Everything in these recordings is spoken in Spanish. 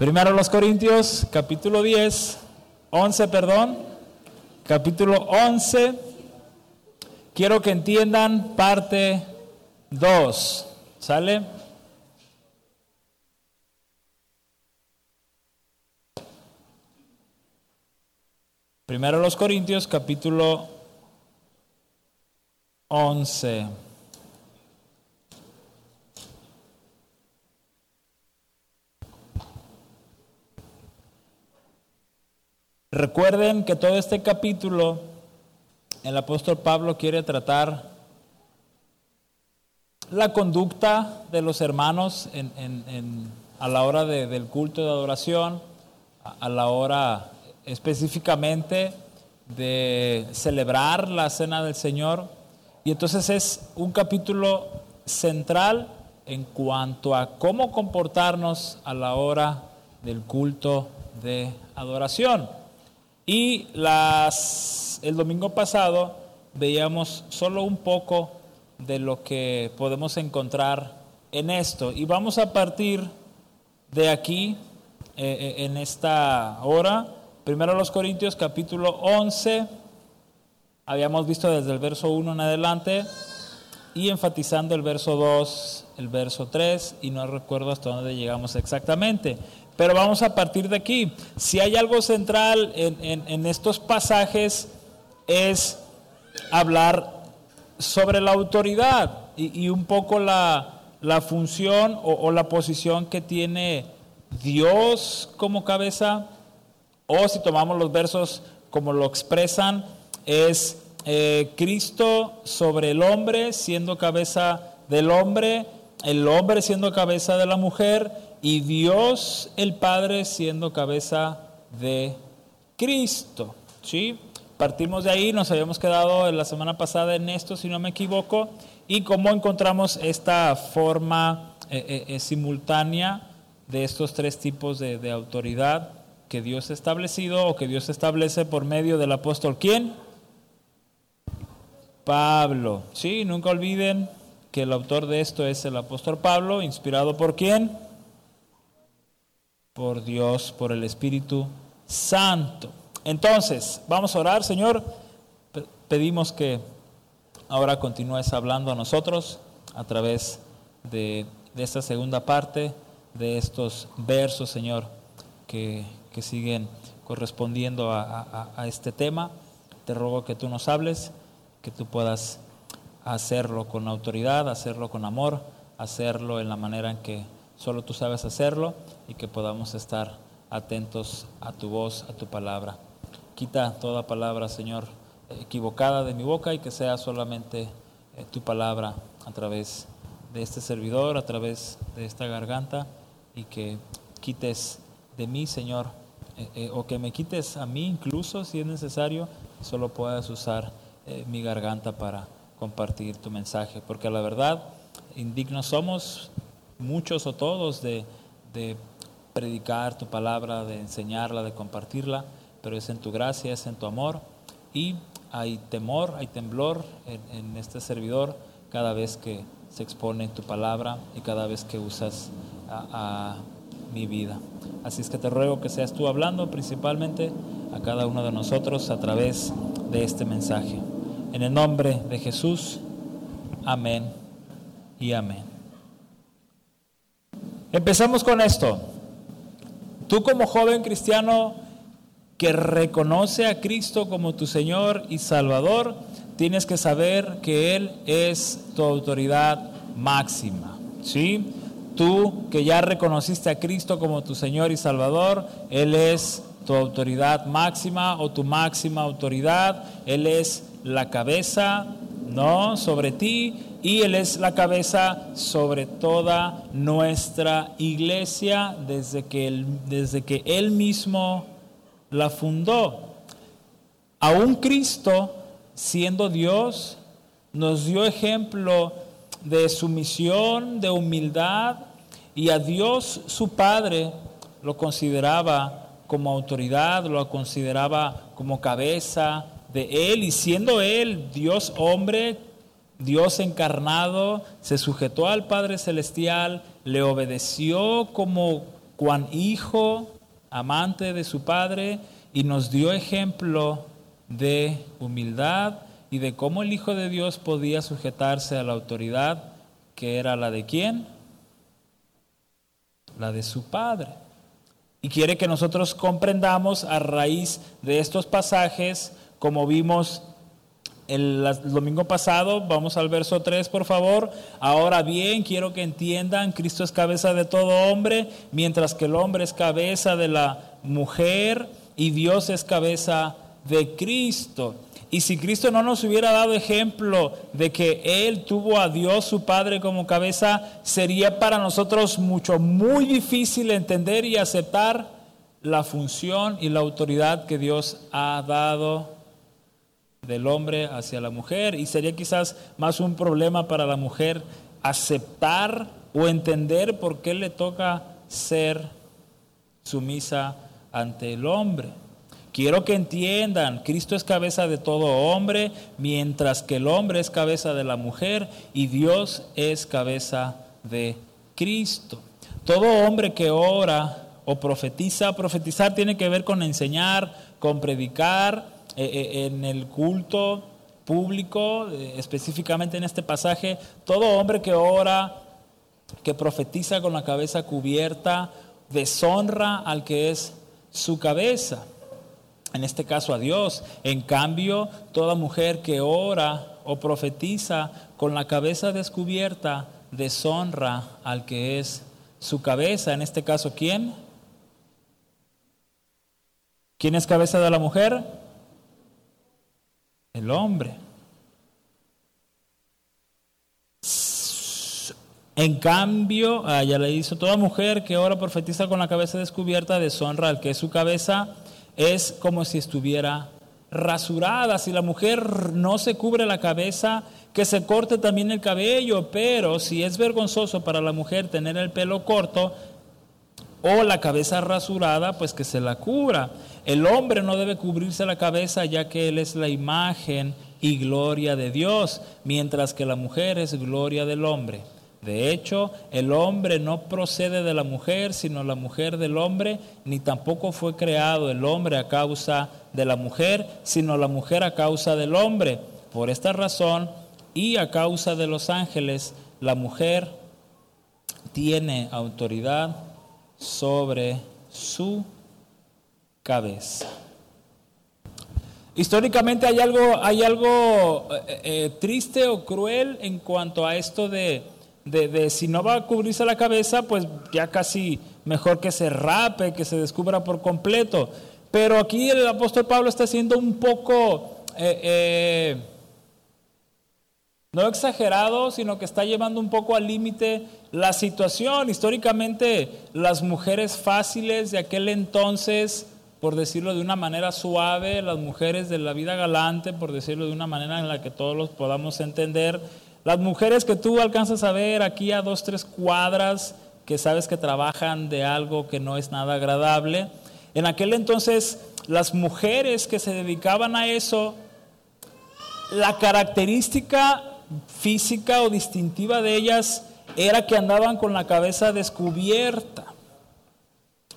Primero los Corintios, capítulo 10, 11, perdón, capítulo 11. Quiero que entiendan parte 2. ¿Sale? Primero los Corintios, capítulo 11. Recuerden que todo este capítulo el apóstol Pablo quiere tratar la conducta de los hermanos a la hora del culto de adoración, a, la hora específicamente de celebrar la cena del Señor. Y entonces es un capítulo central en cuanto a cómo comportarnos a la hora del culto de adoración. Y las, el domingo pasado veíamos solo un poco de lo que podemos encontrar en esto. Y vamos a partir de aquí, eh, eh, en esta hora, primero los Corintios capítulo 11, habíamos visto desde el verso 1 en adelante, y enfatizando el verso 2, el verso 3, y no recuerdo hasta dónde llegamos exactamente. Pero vamos a partir de aquí. Si hay algo central en, estos pasajes es hablar sobre la autoridad y, un poco la, función o, la posición que tiene Dios como cabeza, o si tomamos los versos como lo expresan, es eh, Cristo sobre el hombre siendo cabeza del hombre, el hombre siendo cabeza de la mujer y Dios el Padre siendo cabeza de Cristo. ¿sí? Partimos de ahí, nos habíamos quedado la semana pasada en esto, si no me equivoco, y cómo encontramos esta forma eh, eh, eh, simultánea de estos tres tipos de, de autoridad que Dios ha establecido o que Dios establece por medio del apóstol. ¿Quién? Pablo. Sí, nunca olviden que el autor de esto es el apóstol Pablo, inspirado por quién? Por Dios, por el Espíritu Santo. Entonces, vamos a orar, Señor. Pedimos que ahora continúes hablando a nosotros a través de, esta segunda parte de estos versos, Señor, que, siguen correspondiendo a, a este tema. Te ruego que tú nos hables, que tú puedas hacerlo con autoridad, hacerlo con amor, hacerlo en la manera en que Solo tú sabes hacerlo y que podamos estar atentos a tu voz, a tu palabra. Quita toda palabra, Señor, equivocada de mi boca y que sea solamente eh, tu palabra a través de este servidor, a través de esta garganta y que quites de mí, Señor, eh, eh, o que me quites a mí incluso si es necesario, solo puedas usar mi garganta para compartir tu mensaje, porque la verdad, indignos somos, muchos o todos de, predicar tu palabra, de enseñarla, de compartirla, pero es en tu gracia, es en tu amor y hay temor, hay temblor en, este servidor cada vez que se expone tu palabra y cada vez que usas a, mi vida. Así es que te ruego que seas tú hablando principalmente a cada uno de nosotros a través de este mensaje. En el nombre de Jesús, amén y amén. Empezamos con esto. Tú como joven cristiano que reconoce a Cristo como tu Señor y Salvador, tienes que saber que Él es tu autoridad máxima. ¿Sí? Tú que ya reconociste a Cristo como tu Señor y Salvador, Él es tu autoridad máxima o tu máxima autoridad. Él es la cabeza, ¿no? Sobre ti y Él es la cabeza sobre toda nuestra iglesia desde que Él, desde que él mismo la fundó. Aún Cristo, siendo Dios, nos dio ejemplo de sumisión, de humildad, y a Dios su Padre lo consideraba como autoridad, lo consideraba como cabeza de Él, y siendo Él Dios hombre, Dios encarnado se sujetó al Padre Celestial, le obedeció como cuán hijo, amante de su padre, y nos dio ejemplo de humildad y de cómo el Hijo de Dios podía sujetarse a la autoridad que era la de quién? La de su Padre. Y quiere que nosotros comprendamos a raíz de estos pasajes, como vimos el, domingo pasado, vamos al verso 3 por favor. Ahora bien, quiero que entiendan, Cristo es cabeza de todo hombre, mientras que el hombre es cabeza de la mujer y Dios es cabeza de Cristo. Y si Cristo no nos hubiera dado ejemplo de que Él tuvo a Dios su Padre como cabeza, sería para nosotros mucho, muy difícil entender y aceptar la función y la autoridad que Dios ha dado del hombre hacia la mujer. Y sería quizás más un problema para la mujer aceptar o entender por qué le toca ser sumisa ante el hombre. Quiero que entiendan, Cristo es cabeza de todo hombre, mientras que el hombre es cabeza de la mujer y Dios es cabeza de Cristo. Todo hombre que ora o profetiza, profetizar tiene que ver con enseñar, con predicar en el culto público, eh, específicamente en este pasaje, todo hombre que ora, que profetiza con la cabeza cubierta, deshonra al que es su cabeza en este caso a Dios. En cambio, toda mujer que ora o profetiza con la cabeza descubierta deshonra al que es su cabeza. En este caso, ¿quién? ¿Quién es cabeza de la mujer? El hombre. En cambio, ah, ya le hizo toda mujer que ora profetiza con la cabeza descubierta deshonra al que su cabeza es como si estuviera rasurada. Si la mujer no se cubre la cabeza, que se corte también el cabello, pero si es vergonzoso para la mujer tener el pelo corto o la cabeza rasurada, pues que se la cubra. El hombre no debe cubrirse la cabeza ya que él es la imagen y gloria de Dios, mientras que la mujer es gloria del hombre. De hecho, el hombre no procede de la mujer, sino la mujer del hombre, ni tampoco fue creado el hombre a causa de la mujer, sino la mujer a causa del hombre. Por esta razón y a causa de los ángeles, la mujer tiene autoridad sobre su cabeza. Históricamente hay algo, hay algo eh, eh, triste o cruel en cuanto a esto de de, si no va a cubrirse la cabeza, pues ya casi mejor que se rape, que se descubra por completo. Pero aquí el apóstol Pablo está siendo un poco, eh, no exagerado, sino que está llevando un poco al límite la situación. Históricamente las mujeres fáciles de aquel entonces, por decirlo de una manera suave, las mujeres de la vida galante, por decirlo de una manera en la que todos los podamos entender, las mujeres que tú alcanzas a ver aquí a dos, tres cuadras, que sabes que trabajan de algo que no es nada agradable, en aquel entonces las mujeres que se dedicaban a eso, la característica física o distintiva de ellas era que andaban con la cabeza descubierta,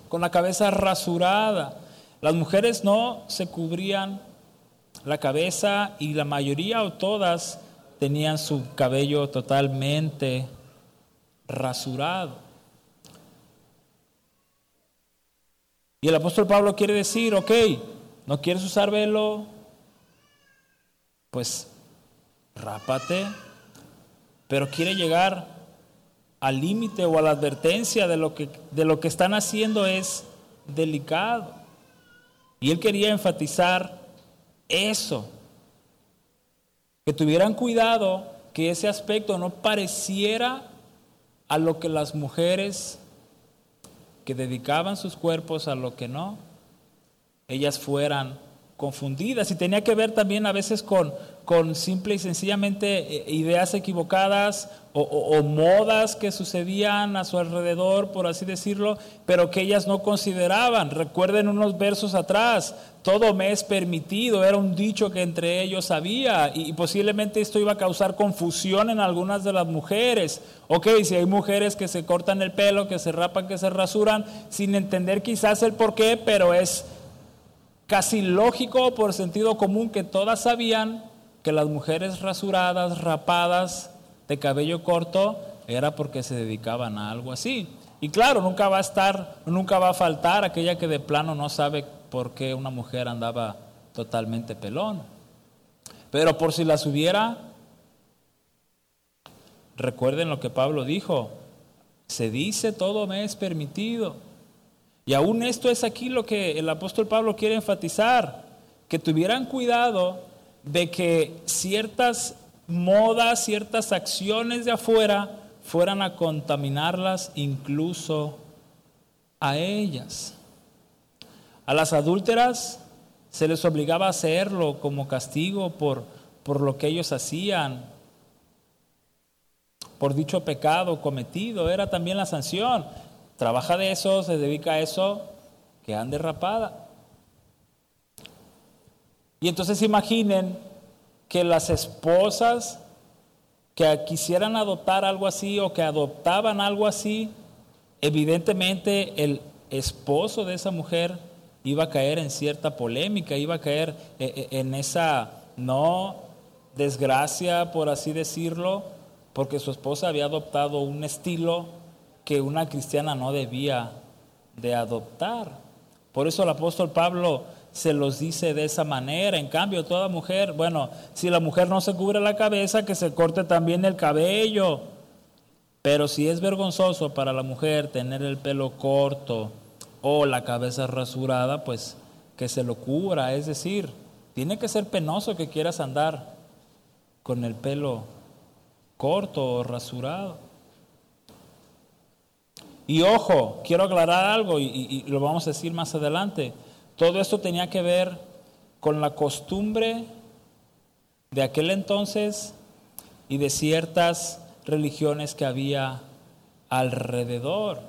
con la cabeza rasurada. Las mujeres no se cubrían la cabeza y la mayoría o todas tenían su cabello totalmente rasurado. Y el apóstol Pablo quiere decir, ok, ¿no quieres usar velo? Pues rápate, pero quiere llegar al límite o a la advertencia de lo, que, de lo que están haciendo es delicado. Y él quería enfatizar eso, que tuvieran cuidado que ese aspecto no pareciera a lo que las mujeres que dedicaban sus cuerpos a lo que no, ellas fueran confundidas. Y tenía que ver también a veces con, con simple y sencillamente eh, ideas equivocadas o, modas que sucedían a su alrededor, por así decirlo, pero que ellas no consideraban. Recuerden unos versos atrás, todo me es permitido, era un dicho que entre ellos había y, posiblemente esto iba a causar confusión en algunas de las mujeres. Ok, si hay mujeres que se cortan el pelo, que se rapan, que se rasuran, sin entender quizás el por qué, pero es casi lógico por sentido común que todas sabían que las mujeres rasuradas, rapadas, de cabello corto, era porque se dedicaban a algo así. Y claro, nunca va a estar, nunca va a faltar aquella que de plano no sabe por qué una mujer andaba totalmente pelón. Pero por si las hubiera, recuerden lo que Pablo dijo, se dice todo me es permitido. Y aún esto es aquí lo que el apóstol Pablo quiere enfatizar, que tuvieran cuidado de que ciertas modas, ciertas acciones de afuera fueran a contaminarlas incluso a ellas. A las adúlteras se les obligaba a hacerlo como castigo por, por lo que ellos hacían, por dicho pecado cometido, era también la sanción. Trabaja de eso, se dedica a eso, que ande rapada. Y entonces imaginen que las esposas que quisieran adoptar algo así o que adoptaban algo así, evidentemente el esposo de esa mujer iba a caer en cierta polémica, iba a caer eh, eh, en esa no desgracia, por así decirlo, porque su esposa había adoptado un estilo que una cristiana no debía de adoptar. Por eso el apóstol Pablo se los dice de esa manera. En cambio, toda mujer, bueno, si la mujer no se cubre la cabeza, que se corte también el cabello. Pero si es vergonzoso para la mujer tener el pelo corto o la cabeza rasurada, pues que se lo cubra. Es decir, tiene que ser penoso que quieras andar con el pelo corto o rasurado. Y ojo, quiero aclarar algo y, y lo vamos a decir más adelante. Todo esto tenía que ver con la costumbre de aquel entonces y de ciertas religiones que había alrededor.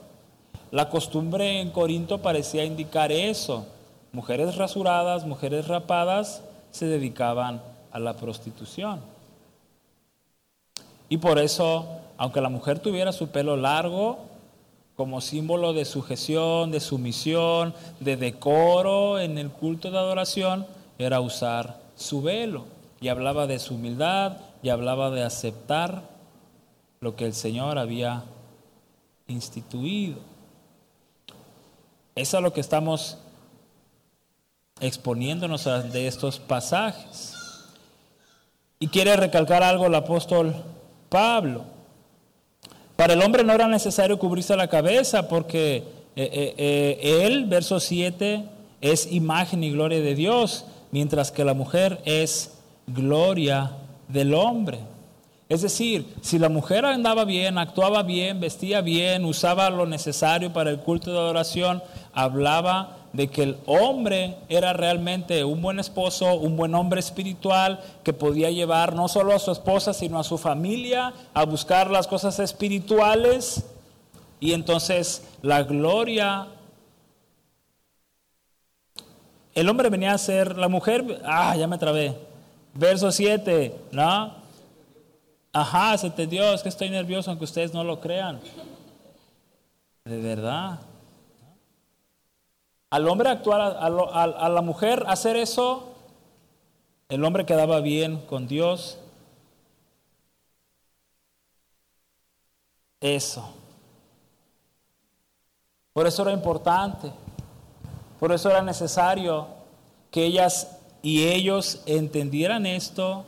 La costumbre en Corinto parecía indicar eso. Mujeres rasuradas, mujeres rapadas se dedicaban a la prostitución. Y por eso, aunque la mujer tuviera su pelo largo, como símbolo de sujeción, de sumisión, de decoro en el culto de adoración, era usar su velo. Y hablaba de su humildad y hablaba de aceptar lo que el Señor había instituido. Eso es lo que estamos exponiéndonos de estos pasajes. Y quiere recalcar algo el apóstol Pablo. Para el hombre no era necesario cubrirse la cabeza porque eh, eh, eh, él, verso 7, es imagen y gloria de Dios, mientras que la mujer es gloria del hombre. Es decir, si la mujer andaba bien, actuaba bien, vestía bien, usaba lo necesario para el culto de adoración, hablaba de que el hombre era realmente un buen esposo, un buen hombre espiritual, que podía llevar no solo a su esposa, sino a su familia a buscar las cosas espirituales. Y entonces la gloria... El hombre venía a ser, la mujer, ah, ya me trabé. Verso 7, ¿no? Ajá, se te dio, es que estoy nervioso aunque ustedes no lo crean. De verdad al hombre actuar, a, la mujer hacer eso, el hombre quedaba bien con Dios. Eso. Por eso era importante, por eso era necesario que ellas y ellos entendieran esto.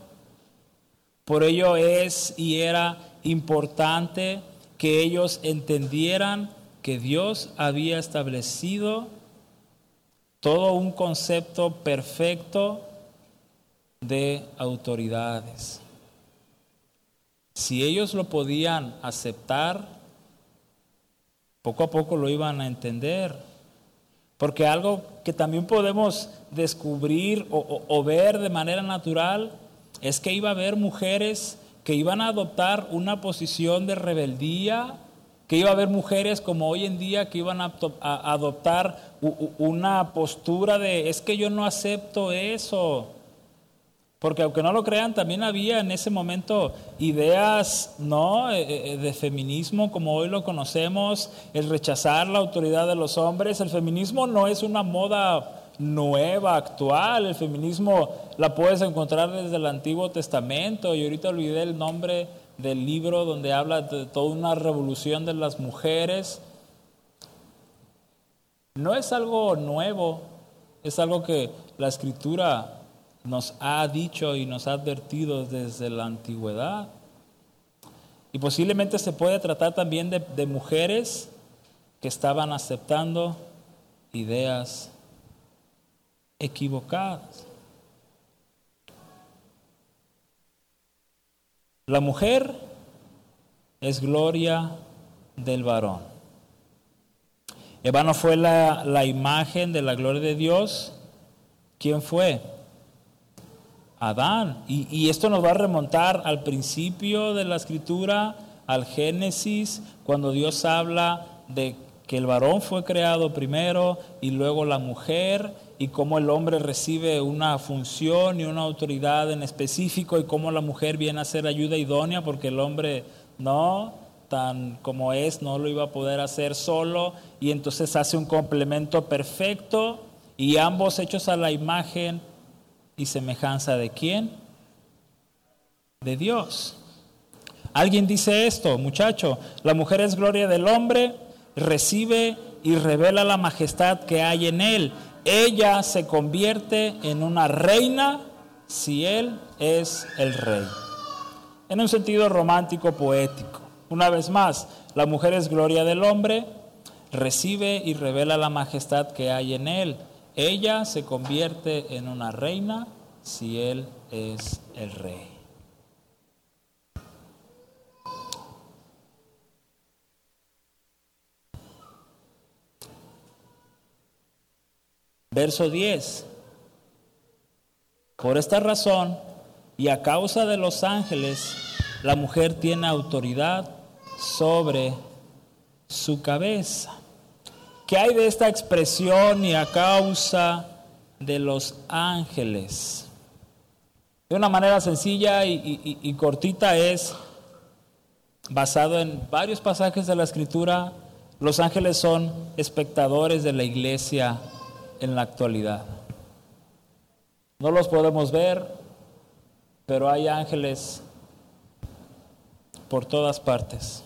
Por ello es y era importante que ellos entendieran que Dios había establecido todo un concepto perfecto de autoridades. Si ellos lo podían aceptar, poco a poco lo iban a entender. Porque algo que también podemos descubrir o, ver de manera natural es que iba a haber mujeres que iban a adoptar una posición de rebeldía, que iba a haber mujeres como hoy en día que iban a, adoptar una postura de, es que yo no acepto eso. Porque aunque no lo crean, también había en ese momento ideas ¿no? Eh, eh, de feminismo como hoy lo conocemos, el rechazar la autoridad de los hombres. El feminismo no es una moda nueva, actual. El feminismo la puedes encontrar desde el Antiguo Testamento y ahorita olvidé el nombre del libro donde habla de toda una revolución de las mujeres. No es algo nuevo, es algo que la escritura nos ha dicho y nos ha advertido desde la antigüedad. Y posiblemente se puede tratar también de, de mujeres que estaban aceptando ideas equivocadas. La mujer es gloria del varón. Eva no fue la, la, imagen de la gloria de Dios. ¿Quién fue? Adán. Y, y esto nos va a remontar al principio de la escritura, al Génesis, cuando Dios habla de que el varón fue creado primero y luego la mujer y cómo el hombre recibe una función y una autoridad en específico y cómo la mujer viene a ser ayuda idónea porque el hombre no, tan como es, no lo iba a poder hacer solo y entonces hace un complemento perfecto y ambos hechos a la imagen y semejanza de quién? De Dios. Alguien dice esto, muchacho, la mujer es gloria del hombre, recibe y revela la majestad que hay en él ella se convierte en una reina si él es el rey. En un sentido romántico poético. Una vez más, la mujer es gloria del hombre, recibe y revela la majestad que hay en él. Ella se convierte en una reina si él es el rey. Verso 10. Por esta razón y a causa de los ángeles, la mujer tiene autoridad sobre su cabeza. ¿Qué hay de esta expresión y a causa de los ángeles? De una manera sencilla y, y cortita es basado en varios pasajes de la escritura. Los ángeles son espectadores de la iglesia en la actualidad. No los podemos ver, pero hay ángeles por todas partes.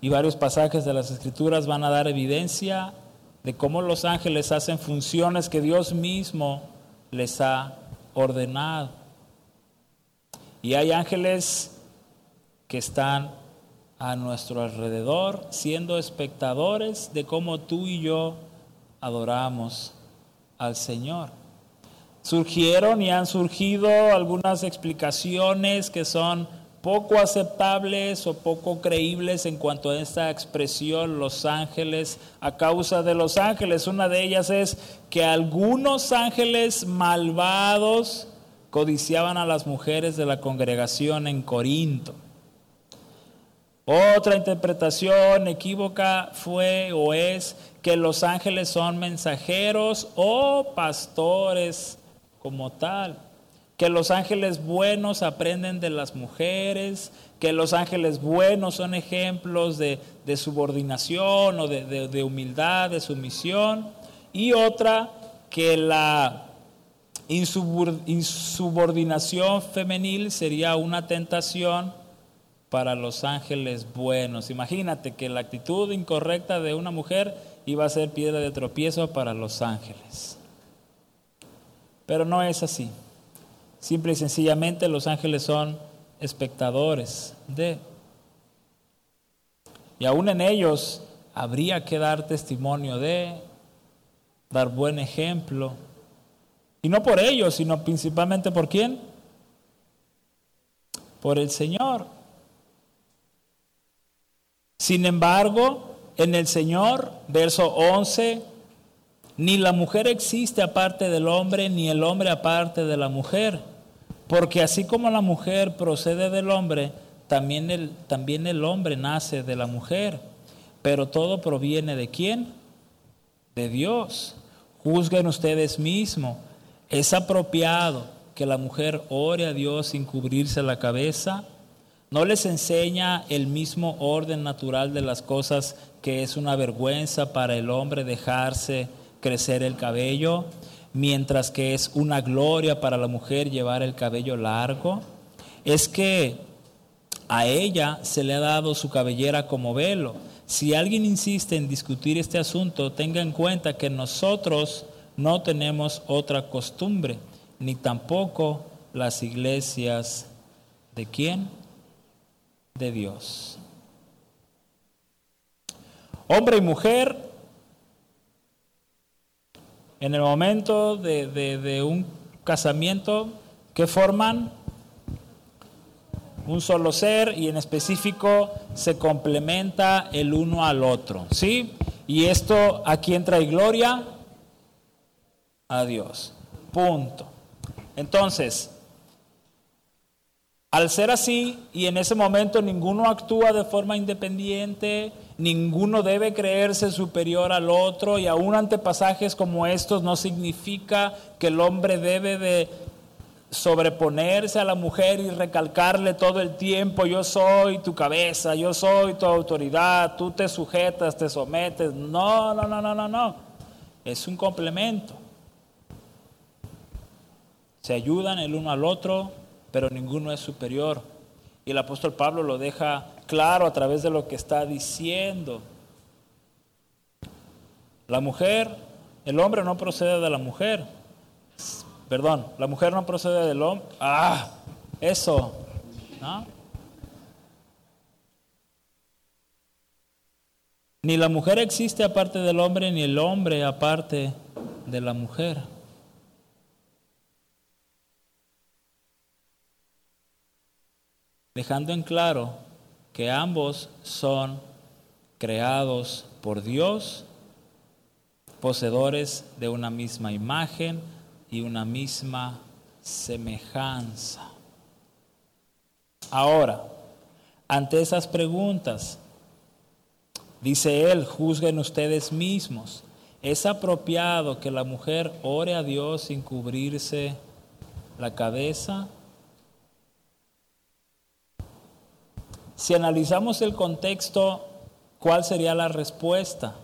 Y varios pasajes de las escrituras van a dar evidencia de cómo los ángeles hacen funciones que Dios mismo les ha ordenado. Y hay ángeles que están a nuestro alrededor, siendo espectadores de cómo tú y yo adoramos al Señor. Surgieron y han surgido algunas explicaciones que son poco aceptables o poco creíbles en cuanto a esta expresión los ángeles a causa de los ángeles. Una de ellas es que algunos ángeles malvados codiciaban a las mujeres de la congregación en Corinto. Otra interpretación equívoca fue o es que los ángeles son mensajeros o pastores como tal. Que los ángeles buenos aprenden de las mujeres, que los ángeles buenos son ejemplos de, subordinación o de, de humildad, de sumisión. Y otra, que la insubordinación femenil sería una tentación para los ángeles buenos. Imagínate que la actitud incorrecta de una mujer iba a ser piedra de tropiezo para los ángeles. Pero no es así. Simple y sencillamente los ángeles son espectadores de... Y aún en ellos habría que dar testimonio de, dar buen ejemplo. Y no por ellos, sino principalmente por quién? Por el Señor. Sin embargo, en el Señor, verso 11, Ni la mujer existe aparte del hombre, ni el hombre aparte de la mujer. Porque así como la mujer procede del hombre, también el, también el hombre nace de la mujer. Pero todo proviene de quién? De Dios. Juzguen ustedes mismos. ¿Es apropiado que la mujer ore a Dios sin cubrirse la cabeza? ¿No les enseña el mismo orden natural de las cosas que es una vergüenza para el hombre dejarse crecer el cabello, mientras que es una gloria para la mujer llevar el cabello largo? Es que a ella se le ha dado su cabellera como velo. Si alguien insiste en discutir este asunto, tenga en cuenta que nosotros no tenemos otra costumbre, ni tampoco las iglesias de quién? De Dios. Hombre y mujer, en el momento de, un casamiento, ¿qué forman? Un solo ser y en específico se complementa el uno al otro, ¿sí? Y esto aquí entra y gloria a Dios. Punto. Entonces, al ser así y en ese momento ninguno actúa de forma independiente, ninguno debe creerse superior al otro y aún ante pasajes como estos no significa que el hombre debe de sobreponerse a la mujer y recalcarle todo el tiempo, yo soy tu cabeza, yo soy tu autoridad, tú te sujetas, te sometes. No, no, no, no, no, no. Es un complemento. Se ayudan el uno al otro, pero ninguno es superior. Y el apóstol Pablo lo deja claro a través de lo que está diciendo. La mujer, el hombre no procede de la mujer. Perdón, la mujer no procede del hombre. Ah, eso. Ni la mujer existe aparte del hombre, ni el hombre aparte de la mujer. Dejando en claro que ambos son creados por Dios, poseedores de una misma imagen y una misma semejanza. Ahora, ante esas preguntas, dice él, juzguen ustedes mismos. ¿Es apropiado que la mujer ore a Dios sin cubrirse la cabeza? Si analizamos el contexto, ¿cuál sería la respuesta?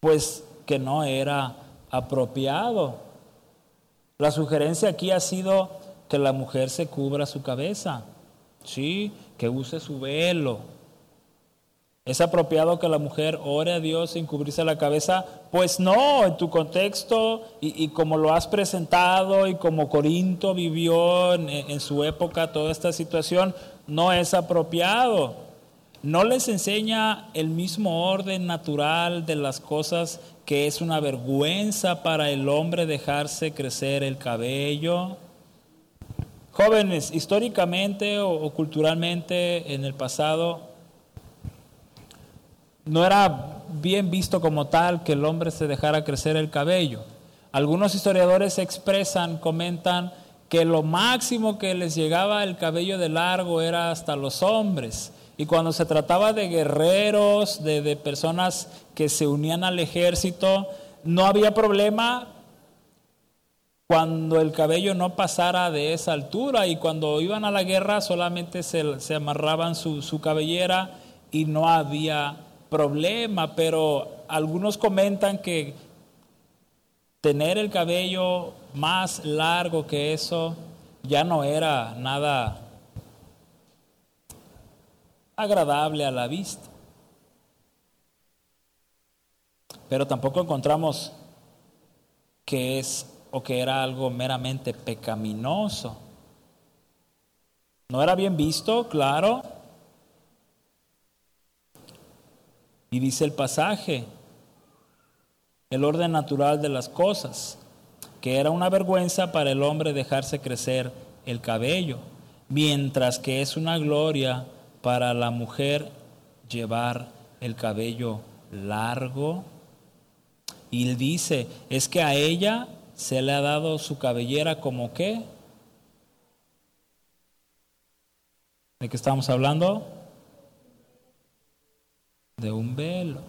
Pues que no era apropiado. La sugerencia aquí ha sido que la mujer se cubra su cabeza, sí, que use su velo, ¿Es apropiado que la mujer ore a Dios sin cubrirse la cabeza? Pues no, en tu contexto y, como lo has presentado y como Corinto vivió en, en su época toda esta situación, no es apropiado. No les enseña el mismo orden natural de las cosas que es una vergüenza para el hombre dejarse crecer el cabello. Jóvenes, históricamente o culturalmente en el pasado, no era bien visto como tal que el hombre se dejara crecer el cabello. Algunos historiadores expresan, comentan que lo máximo que les llegaba el cabello de largo era hasta los hombres. Y cuando se trataba de guerreros, de, de personas que se unían al ejército, no había problema cuando el cabello no pasara de esa altura y cuando iban a la guerra solamente se, se amarraban su, su cabellera y no había problema, pero algunos comentan que tener el cabello más largo que eso ya no era nada agradable a la vista. Pero tampoco encontramos que es o que era algo meramente pecaminoso. No era bien visto, claro, Y dice el pasaje, el orden natural de las cosas, que era una vergüenza para el hombre dejarse crecer el cabello, mientras que es una gloria para la mujer llevar el cabello largo. Y él dice, es que a ella se le ha dado su cabellera como qué. ¿De qué estamos hablando? De un velo.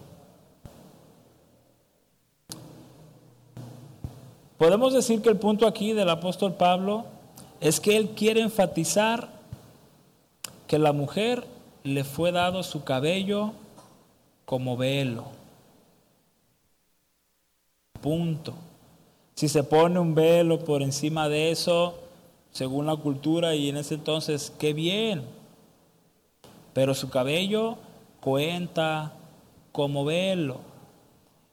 Podemos decir que el punto aquí del apóstol Pablo es que él quiere enfatizar que la mujer le fue dado su cabello como velo. Punto. Si se pone un velo por encima de eso, según la cultura y en ese entonces, qué bien. Pero su cabello cuenta como velo.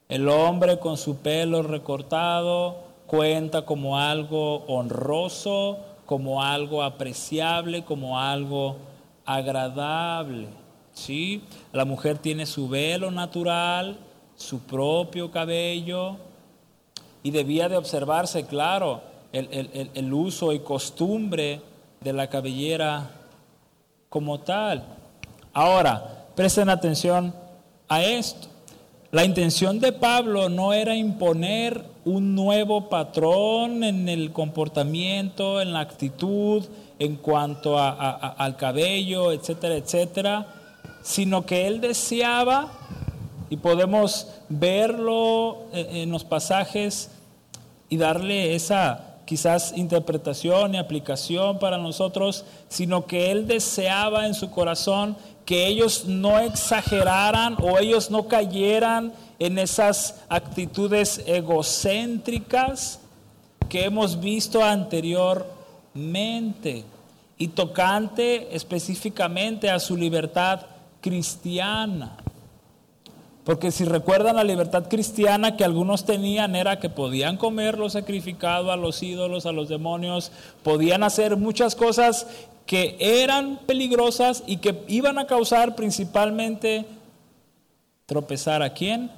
El hombre con su pelo recortado cuenta como algo honroso, como algo apreciable, como algo agradable. ¿sí? La mujer tiene su velo natural, su propio cabello, y debía de observarse, claro, el, el uso y costumbre de la cabellera como tal. Ahora, presten atención a esto. La intención de Pablo no era imponer un nuevo patrón en el comportamiento, en la actitud, en cuanto al cabello, etcétera, etcétera, sino que él deseaba, y podemos verlo en los pasajes y darle esa quizás interpretación y aplicación para nosotros, sino que él deseaba en su corazón que ellos no exageraran o ellos no cayeran en esas actitudes egocéntricas que hemos visto anteriormente y tocante específicamente a su libertad cristiana. Porque si recuerdan la libertad cristiana que algunos tenían era que podían comer lo sacrificado a los ídolos, a los demonios, podían hacer muchas cosas que eran peligrosas y que iban a causar principalmente tropezar a quién?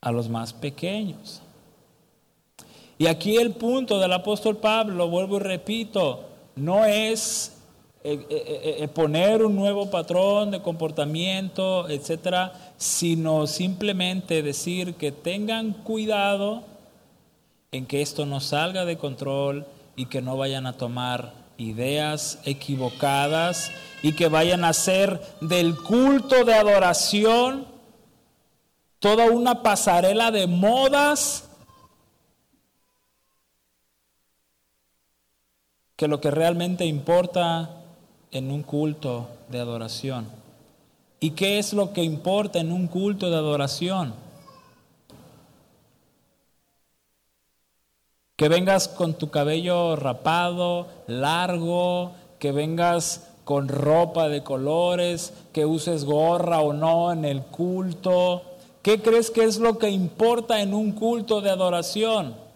A los más pequeños. Y aquí el punto del apóstol Pablo, vuelvo y repito, no es eh, eh, eh, poner un nuevo patrón de comportamiento, etcétera, sino simplemente decir que tengan cuidado en que esto no salga de control y que no vayan a tomar ideas equivocadas y que vayan a hacer del culto de adoración toda una pasarela de modas que lo que realmente importa en un culto de adoración. ¿Y qué es lo que importa en un culto de adoración? Que vengas con tu cabello rapado, largo, que vengas con ropa de colores, que uses gorra o no en el culto. ¿Qué crees que es lo que importa en un culto de adoración?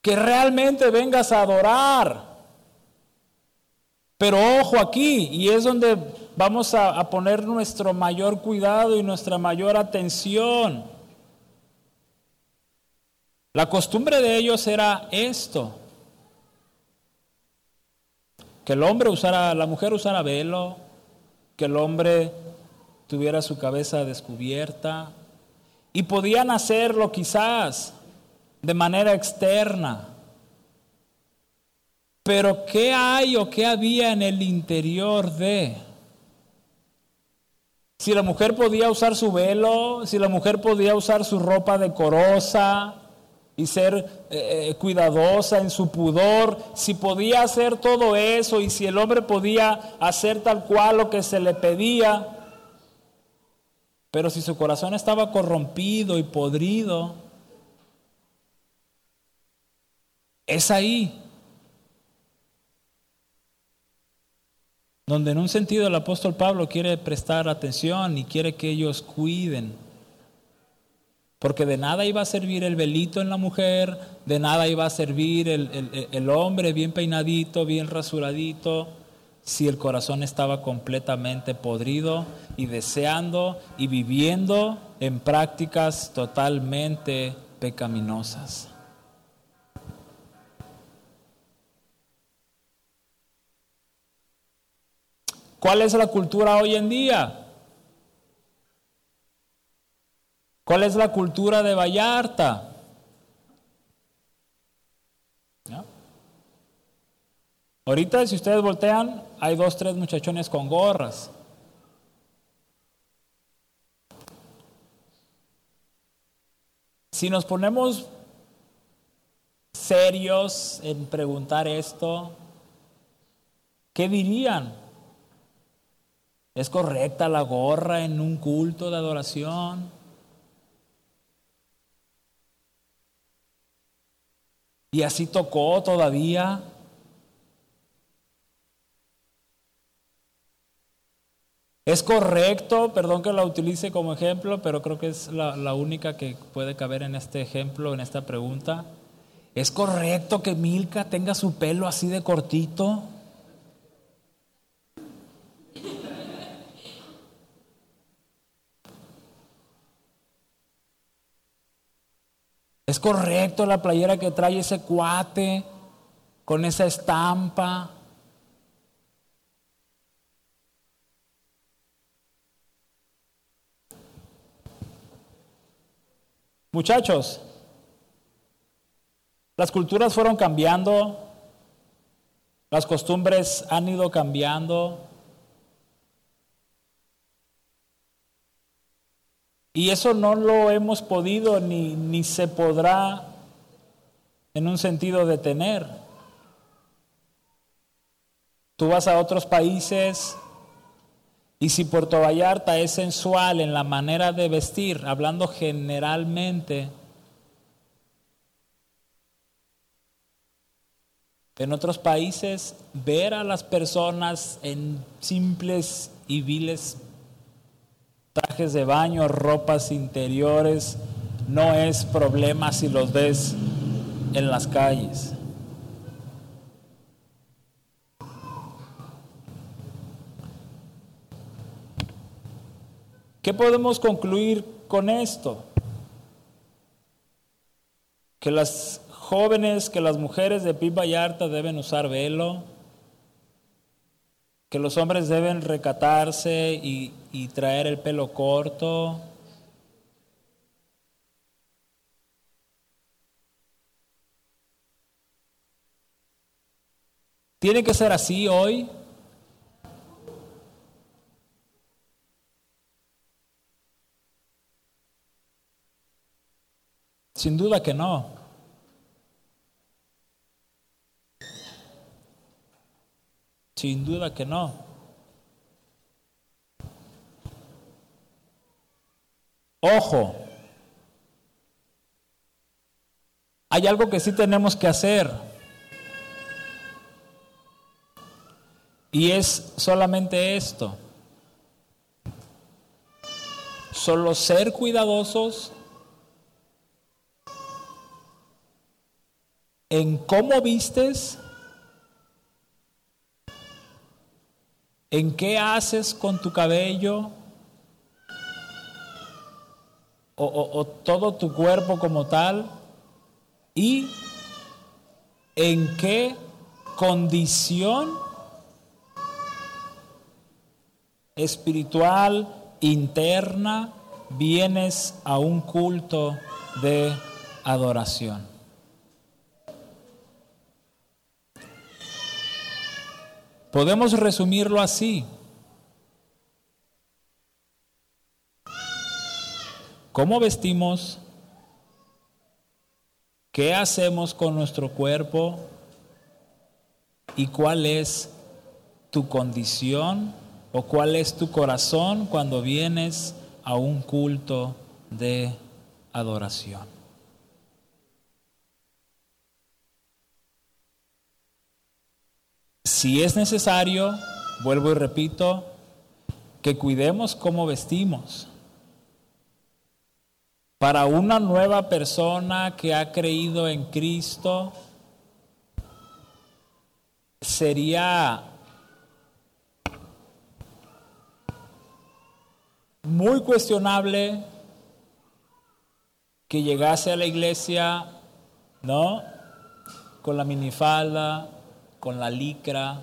Que realmente vengas a adorar. Pero ojo aquí, y es donde vamos a, a poner nuestro mayor cuidado y nuestra mayor atención. La costumbre de ellos era esto, que el hombre usara, la mujer usara velo, que el hombre tuviera su cabeza descubierta, y podían hacerlo quizás de manera externa. Pero ¿qué hay o qué había en el interior de? Si la mujer podía usar su velo, si la mujer podía usar su ropa decorosa, y ser eh, eh, cuidadosa en su pudor, si podía hacer todo eso y si el hombre podía hacer tal cual lo que se le pedía, pero si su corazón estaba corrompido y podrido, es ahí donde en un sentido el apóstol Pablo quiere prestar atención y quiere que ellos cuiden porque de nada iba a servir el velito en la mujer, de nada iba a servir el, hombre bien peinadito, bien rasuradito, si el corazón estaba completamente podrido y deseando y viviendo en prácticas totalmente pecaminosas. ¿Cuál es la cultura hoy en día? ¿Cuál es la cultura de Vallarta? Ahorita, si ustedes voltean, hay dos, tres muchachones con gorras. Si nos ponemos serios en preguntar esto, ¿qué dirían? ¿Es correcta la gorra en un culto de adoración? Y así tocó todavía. Es correcto, perdón que la utilice como ejemplo, pero creo que es la, única que puede caber en este ejemplo, en esta pregunta. ¿Es correcto que Milka tenga su pelo así de cortito? ¿Es correcto la playera que trae ese cuate con esa estampa? Muchachos, las culturas fueron cambiando, las costumbres han ido cambiando. Y eso no lo hemos podido ni, ni se podrá en un sentido detener. Tú vas a otros países y si Puerto Vallarta es sensual en la manera de vestir, hablando generalmente, en otros países ver a las personas en simples y viles trajes de baño, ropas interiores, no es problema si los ves en las calles. ¿Qué podemos concluir con esto? Que las jóvenes, que las mujeres de Pip Vallarta deben usar velo, que los hombres deben recatarse y, y traer el pelo corto. ¿Tiene que ser así hoy? Sin duda que no. Sin duda que no. Ojo, hay algo que sí tenemos que hacer. Y es solamente esto. Solo ser cuidadosos en cómo vistes en qué haces con tu cabello o, todo tu cuerpo como tal y en qué condición espiritual interna vienes a un culto de adoración. Podemos resumirlo así. ¿Cómo vestimos? ¿Qué hacemos con nuestro cuerpo? ¿Y cuál es tu condición o cuál es tu corazón cuando vienes a un culto de adoración? Si es necesario, vuelvo y repito, que cuidemos cómo vestimos. Para una nueva persona que ha creído en Cristo, sería muy cuestionable que llegase a la iglesia, ¿no? Con la minifalda, con la licra,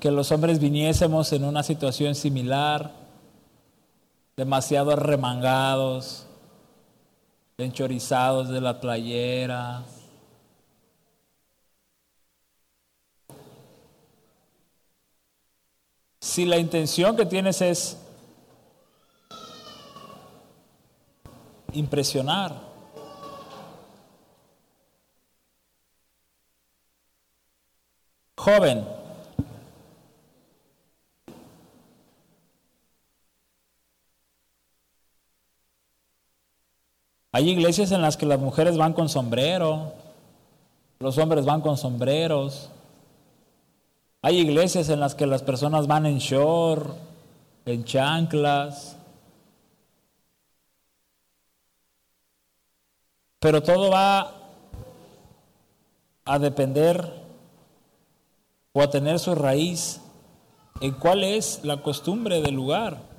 que los hombres viniésemos en una situación similar, demasiado arremangados, enchorizados de la playera. Si la intención que tienes es impresionar, joven, Hay iglesias en las que las mujeres van con sombrero, los hombres van con sombreros. Hay iglesias en las que las personas van en short, en chanclas. Pero todo va a depender o a tener su raíz en cuál es la costumbre del lugar.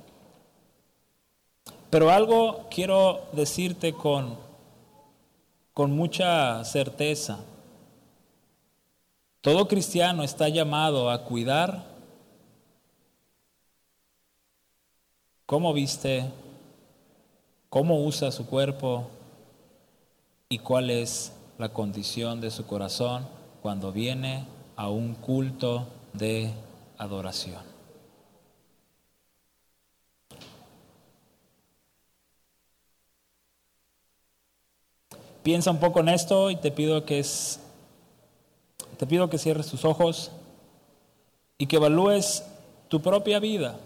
Pero algo quiero decirte con, con mucha certeza. Todo cristiano está llamado a cuidar cómo viste, cómo usa su cuerpo y cuál es la condición de su corazón cuando viene a un culto de adoración. Piensa un poco en esto y te pido que es, te pido que cierres tus ojos y que evalúes tu propia vida.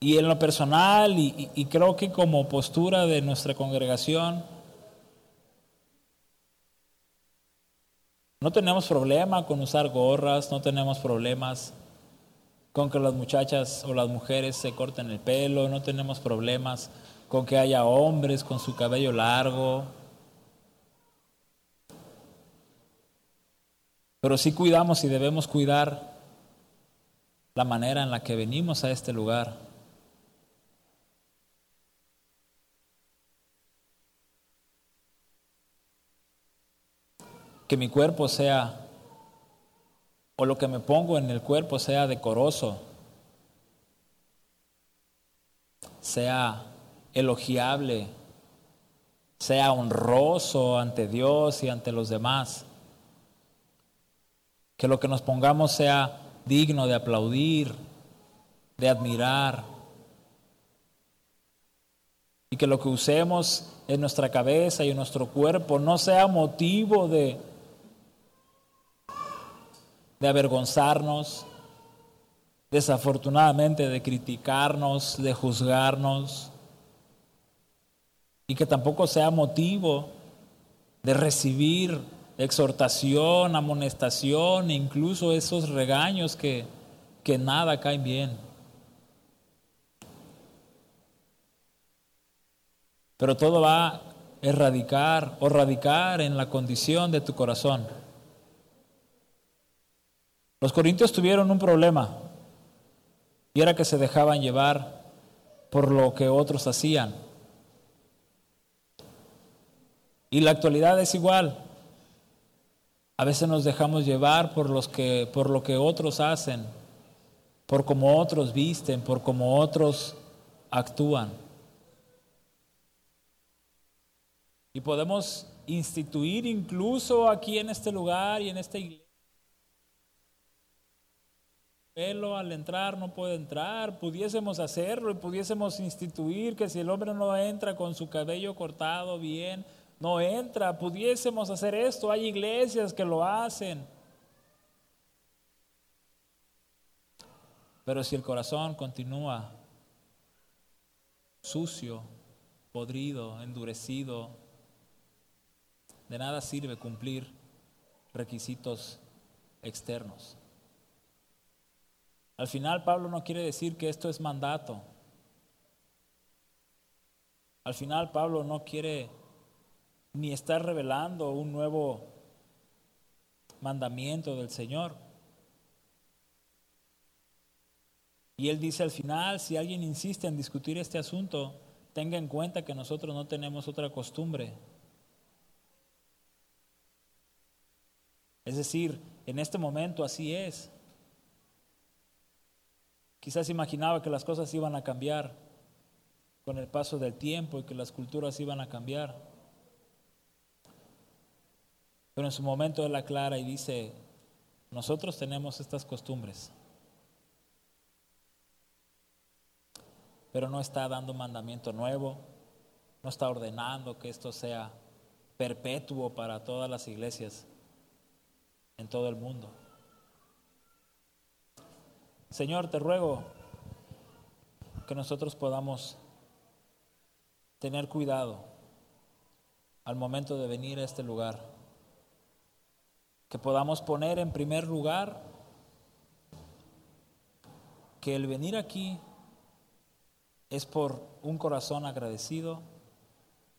Y en lo personal, y, y, creo que como postura de nuestra congregación, no tenemos problema con usar gorras, no tenemos problemas con que las muchachas o las mujeres se corten el pelo, no tenemos problemas con que haya hombres con su cabello largo. Pero sí cuidamos y debemos cuidar la manera en la que venimos a este lugar. Que mi cuerpo sea o lo que me pongo en el cuerpo sea decoroso, sea elogiable, sea honroso ante Dios y ante los demás. Que lo que nos pongamos sea digno de aplaudir, de admirar. Y que lo que usemos en nuestra cabeza y en nuestro cuerpo no sea motivo de de avergonzarnos, desafortunadamente de criticarnos, de juzgarnos, y que tampoco sea motivo de recibir exhortación, amonestación, incluso esos regaños que, que nada caen bien. Pero todo va a erradicar o radicar en la condición de tu corazón. Los corintios tuvieron un problema y era que se dejaban llevar por lo que otros hacían. Y la actualidad es igual. A veces nos dejamos llevar por, los que, por lo que otros hacen, por cómo otros visten, por cómo otros actúan. Y podemos instituir incluso aquí en este lugar y en esta iglesia pelo al entrar no puede entrar, pudiésemos hacerlo y pudiésemos instituir que si el hombre no entra con su cabello cortado bien, no entra, pudiésemos hacer esto, hay iglesias que lo hacen. Pero si el corazón continúa sucio, podrido, endurecido, de nada sirve cumplir requisitos externos. Al final Pablo no quiere decir que esto es mandato. Al final Pablo no quiere ni estar revelando un nuevo mandamiento del Señor. Y él dice al final, si alguien insiste en discutir este asunto, tenga en cuenta que nosotros no tenemos otra costumbre Es decir, en este momento así es. Quizás imaginaba que las cosas iban a cambiar con el paso del tiempo y que las culturas iban a cambiar. Pero en su momento él aclara y dice, nosotros tenemos estas costumbres, pero no está dando mandamiento nuevo, no está ordenando que esto sea perpetuo para todas las iglesias en todo el mundo. Señor, te ruego que nosotros podamos tener cuidado al momento de venir a este lugar, que podamos poner en primer lugar que el venir aquí es por un corazón agradecido,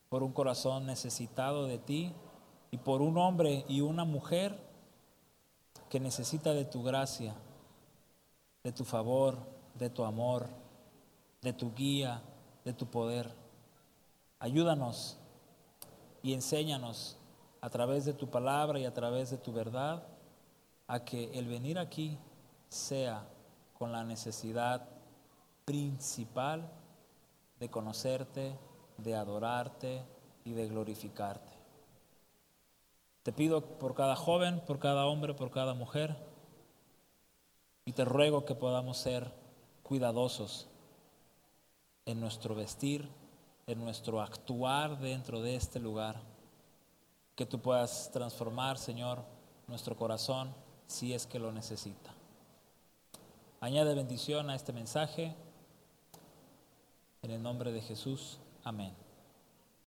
por un corazón necesitado de ti y por un hombre y una mujer que necesita de tu gracia, de tu favor, de tu amor, de tu guía, de tu poder. Ayúdanos y enséñanos a través de tu palabra y a través de tu verdad a que el venir aquí sea con la necesidad principal de conocerte, de adorarte y de glorificarte. Te pido por cada joven, por cada hombre, por cada mujer, y te ruego que podamos ser cuidadosos en nuestro vestir, en nuestro actuar dentro de este lugar. Que tú puedas transformar, Señor, nuestro corazón si es que lo necesita. Añade bendición a este mensaje. En el nombre de Jesús. Amén.